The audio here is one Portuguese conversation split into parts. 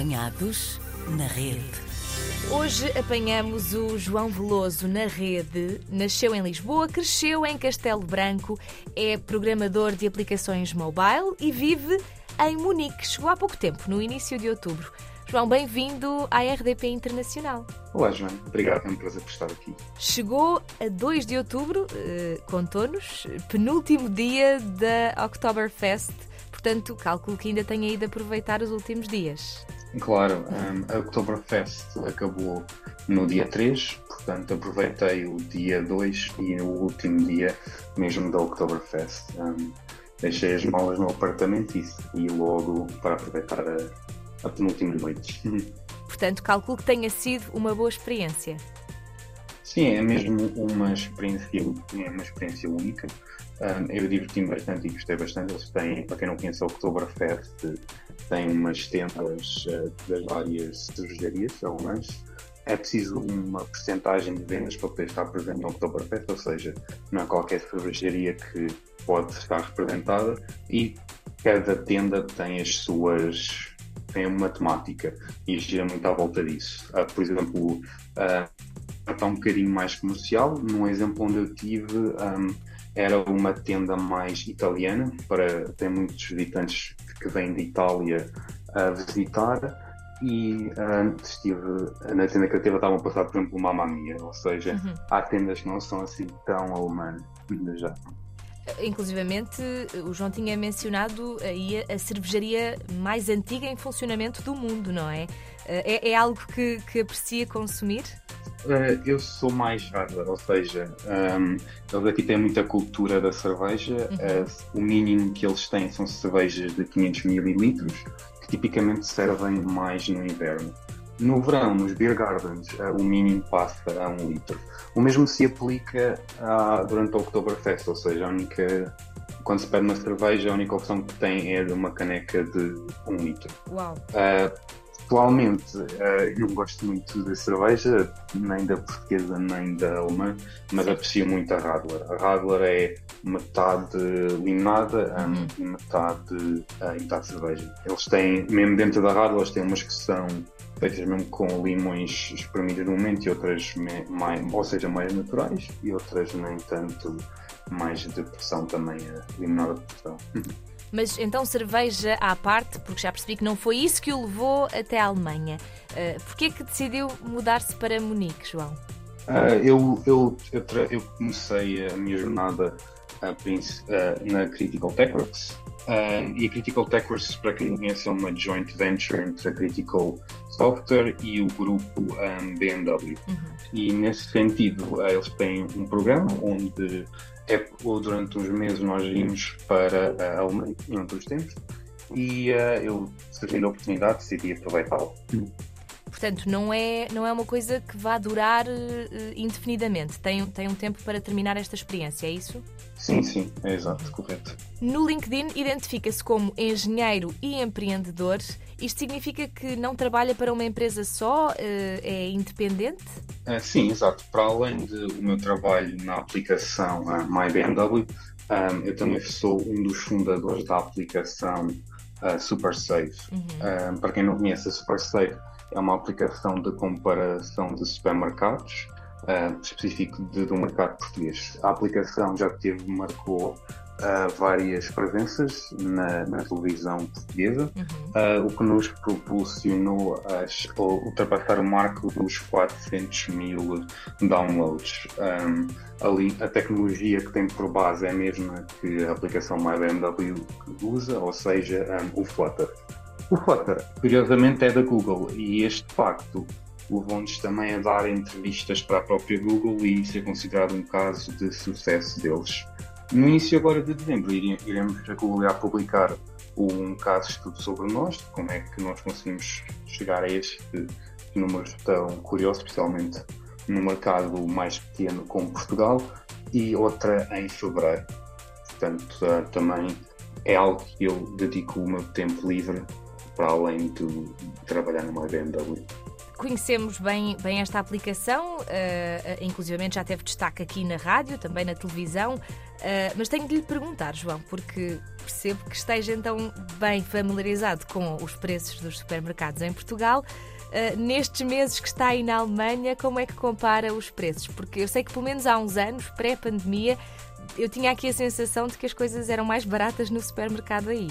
Apanhados na rede. Hoje apanhamos o João Veloso na rede. Nasceu em Lisboa, cresceu em Castelo Branco, é programador de aplicações mobile e vive em Munique. Chegou há pouco tempo, no início de outubro. João, bem-vindo à RDP Internacional. Olá, João. Obrigado, é um prazer por estar aqui. Chegou a 2 de outubro, eh, contou-nos, penúltimo dia da Oktoberfest. Portanto, calculo que ainda tenha ido aproveitar os últimos dias. Claro, um, a Oktoberfest acabou no dia 3, portanto aproveitei o dia 2 e o último dia mesmo da Oktoberfest. Um, deixei as malas no apartamento e, e logo para aproveitar a, a penúltima noite. Portanto, calculo que tenha sido uma boa experiência. Sim, é mesmo uma experiência, é uma experiência única. Um, eu diverti-me bastante e gostei bastante. Eles têm, para quem não conhece a Oktoberfest, têm umas tendas uh, das várias cervejarias alemãs. É preciso uma porcentagem de vendas para poder estar presente no Oktoberfest, ou seja, não é qualquer cervejaria que pode estar representada e cada tenda tem as suas tem uma temática e gira muito à volta disso. Uh, por exemplo, uh, está um bocadinho mais comercial. Num exemplo onde eu tive, um, era uma tenda mais italiana, para tem muitos visitantes que vêm de Itália a visitar. E antes estive, na tenda que eu tive, estavam a passar, por exemplo, uma Mia, ou seja, uhum. há tendas que não são assim tão alemãs, já. Inclusivamente, o João tinha mencionado aí a cervejaria mais antiga em funcionamento do mundo, não é? É, é algo que, que aprecia consumir? Uh, eu sou mais hardware, ou seja, um, eles aqui têm muita cultura da cerveja. Uhum. Uh, o mínimo que eles têm são cervejas de 500 ml, que tipicamente servem mais no inverno. No verão, nos beer gardens, uh, o mínimo passa a um litro. O mesmo se aplica durante o Oktoberfest, ou seja, a única quando se pede uma cerveja, a única opção que tem é de uma caneca de um litro. Uau! Uh, Atualmente uh, não gosto muito de cerveja, nem da portuguesa nem da alemã, mas aprecio muito a Radler. A Radler é metade limonada um, e metade, uh, metade cerveja. Eles têm, mesmo dentro da Radler, eles têm umas que são feitas mesmo com limões espremidos no momento e outras, mais, ou seja, mais naturais e outras nem tanto mais de pressão também, a limonada de pressão. Mas então cerveja à parte, porque já percebi que não foi isso que o levou até a Alemanha. Uh, Porquê é que decidiu mudar-se para Munique, João? Uh, eu, eu, eu, eu, comecei a minha jornada uh, uh, na Critical TechWorks. Uh, e a Critical TechWorks, para quem conhece, é uma joint venture entre a Critical Software e o grupo um, BMW. Uhum. E nesse sentido, eles têm um programa onde é, ou durante uns meses nós íamos para a Alemanha, em outros tempos, e uh, eu, surgindo a oportunidade, decidi aproveitá-lo. Portanto, não é, não é uma coisa que vá durar uh, indefinidamente. Tem, tem um tempo para terminar esta experiência, é isso? Sim, sim, é exato, correto. No LinkedIn identifica-se como engenheiro e empreendedor. Isto significa que não trabalha para uma empresa só, uh, é independente? Uh, sim, exato. Para além do meu trabalho na aplicação MyBMW, um, eu também sou um dos fundadores da aplicação uh, SuperSafe. Uhum. para quem não conhece a SuperSafe, é uma aplicação de comparação de supermercados, uh, específico de, do mercado português. A aplicação já teve, marcou uh, várias presenças na, na televisão portuguesa, uhum. uh, o que nos propulsionou a ultrapassar o marco dos 400 mil downloads. Um, ali a tecnologia que tem por base é a mesma que a aplicação MyBMW usa, ou seja, um, o Flutter. O Flutter, curiosamente, é da Google e este facto levou-nos também a dar entrevistas para a própria Google e ser considerado um caso de sucesso deles. No início agora de dezembro iremos a Google a publicar um caso de estudo sobre nós, como é que nós conseguimos chegar a este números tão curiosos, especialmente no mercado mais pequeno como Portugal, e outra em fevereiro. Portanto, uh, também é algo que eu dedico o meu tempo livre para além de trabalhar numa BMW. conhecemos bem, bem esta aplicação, uh, inclusivamente já teve destaque aqui na rádio, também na televisão, uh, mas tenho de lhe perguntar, João, porque percebo que esteja então bem familiarizado com os preços dos supermercados em Portugal. Uh, nestes meses que está aí na Alemanha, como é que compara os preços? Porque eu sei que pelo menos há uns anos, pré-pandemia, eu tinha aqui a sensação de que as coisas eram mais baratas no supermercado aí.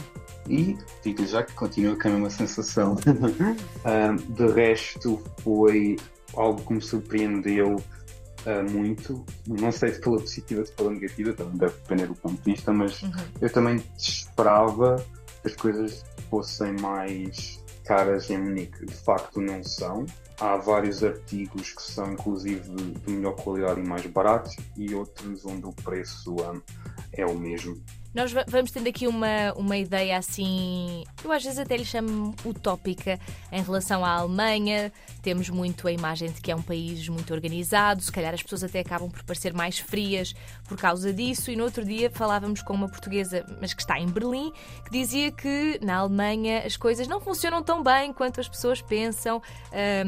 E digo já que continua com a mesma sensação. uh, de resto, foi algo que me surpreendeu uh, muito. Não sei se pela positiva ou se pela negativa, também deve depender do ponto de vista, mas uhum. eu também esperava que as coisas fossem mais caras em Munique. De facto, não são. Há vários artigos que são, inclusive, de melhor qualidade e mais baratos, e outros onde o preço um, é o mesmo. Nós vamos tendo aqui uma, uma ideia assim, eu às vezes até lhe chamo utópica em relação à Alemanha. Temos muito a imagem de que é um país muito organizado, se calhar as pessoas até acabam por parecer mais frias por causa disso. E no outro dia falávamos com uma portuguesa, mas que está em Berlim, que dizia que na Alemanha as coisas não funcionam tão bem quanto as pessoas pensam.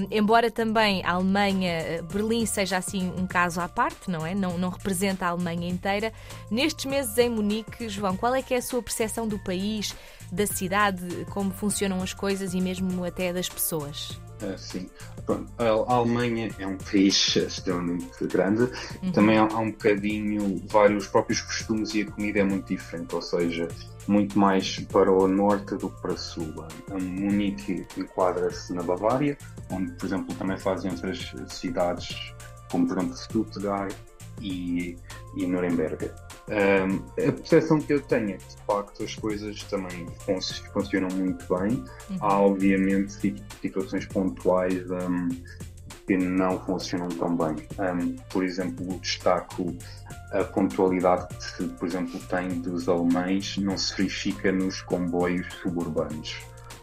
Embora também a Alemanha, eh, Berlim seja assim um caso à parte, não é? Não, não representa a Alemanha inteira. Nestes meses em Munique, João, qual é que é a sua percepção do país, da cidade, como funcionam as coisas e mesmo até das pessoas? Uh, sim. Pronto, a Alemanha é um país extremamente grande. Uhum. Também há, há, um bocadinho, vários próprios costumes e a comida é muito diferente, ou seja, muito mais para o norte do que para o sul. A Munique enquadra-se na Bavária, onde, por exemplo, também fazem outras cidades, como por exemplo Stuttgart e, e Nuremberg. Um, a percepção que eu tenho é que, de facto, as coisas também funcionam muito bem. Uhum. Há, obviamente, situações pontuais um, que não funcionam tão bem. Um, por exemplo, destaco a pontualidade que, por exemplo, tem dos alemães não se verifica nos comboios suburbanos.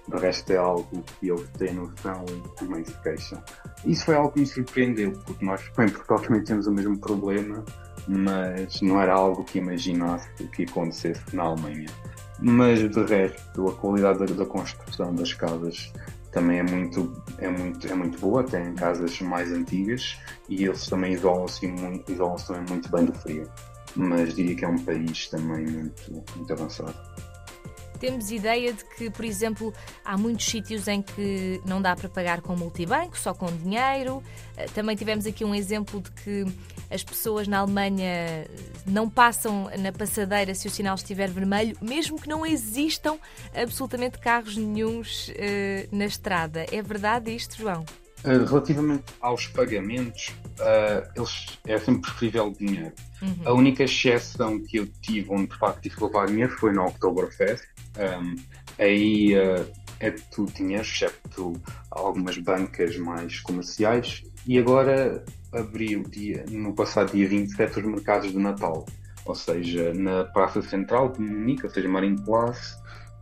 De resto é algo que eles têm noção e também se queixam. Isso foi algo que me surpreendeu, porque nós em Portugal também temos o mesmo problema mas não era algo que imaginasse que acontecesse na Alemanha. Mas de resto, a qualidade da, da construção das casas também é muito, é muito, é muito boa, tem casas mais antigas e eles também isolam-se muito, isolam também muito bem do frio. Mas diria que é um país também muito, muito avançado. Temos ideia de que, por exemplo, há muitos sítios em que não dá para pagar com multibanco, só com dinheiro. Eh, também tivemos aqui um exemplo de que as pessoas na Alemanha não passam na passadeira se o sinal estiver vermelho, mesmo que não existam absolutamente carros nenhums uh, na estrada. É verdade isto, João? Relativamente aos pagamentos, uh, eles, é sempre preferível dinheiro. Uhum. A única exceção que eu tive onde de facto tive que levar dinheiro foi no Oktoberfest, um, aí uh, é tudo dinheiro, excepto algumas bancas mais comerciais. E agora abriu dia, no passado dia 27 os mercados de Natal, ou seja, na Praça Central de Munique, ou seja, Marienplatz,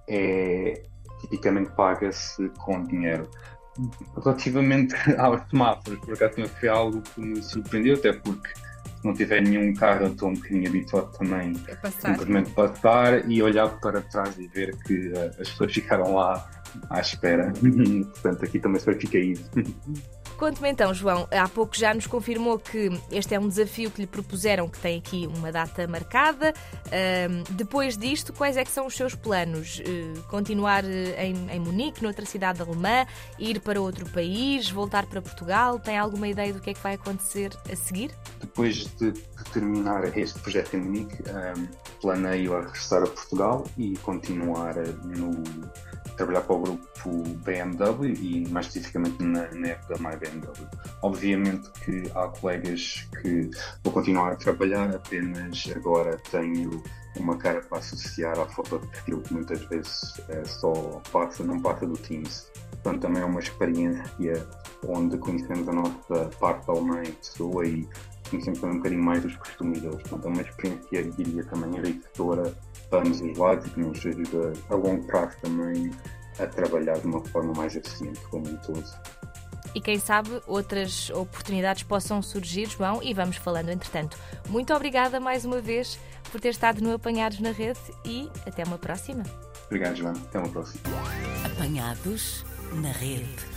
é, tipicamente paga-se com dinheiro. Relativamente aos semáforos, por acaso foi algo que me surpreendeu, até porque não tiver nenhum carro, eu estou um bocadinho habituado também a simplesmente passar e olhar para trás e ver que uh, as pessoas ficaram lá à espera. Portanto, aqui também se verifica isso. Conte-me então, João, há pouco já nos confirmou que este é um desafio que lhe propuseram, que tem aqui uma data marcada. Uh, depois disto, quais é que são os seus planos? Uh, continuar eh, em, em Munique, noutra cidade alemã, ir para outro país, voltar para Portugal? Tem alguma ideia do que é que vai acontecer a seguir? Depois de, terminar este projeto em Munique, um, planeio regressar a Portugal e continuar no trabalhar para o grupo BMW e mais especificamente na, na época My BMW. Obviamente que há colegas que vou continuar a trabalhar, apenas agora tenho uma cara para associar à foto de perfil que muitas vezes é só passa, não passa do Teams. Portanto, também é uma experiência onde conhecemos a nossa parte alemã em pessoa e conhecemos também um bocadinho mais dos costumes deles. Portanto, é uma experiência, diria, também enriquecedora para ambos os lados e que nos ajuda a longo prazo também a trabalhar de uma forma mais eficiente como um todo. E quem sabe outras oportunidades possam surgir, João, e vamos falando entretanto. Muito obrigada mais uma vez por ter estado no Apanhados na Rede e até uma próxima. Obrigado, João. Até uma próxima. Apanhados na Rede.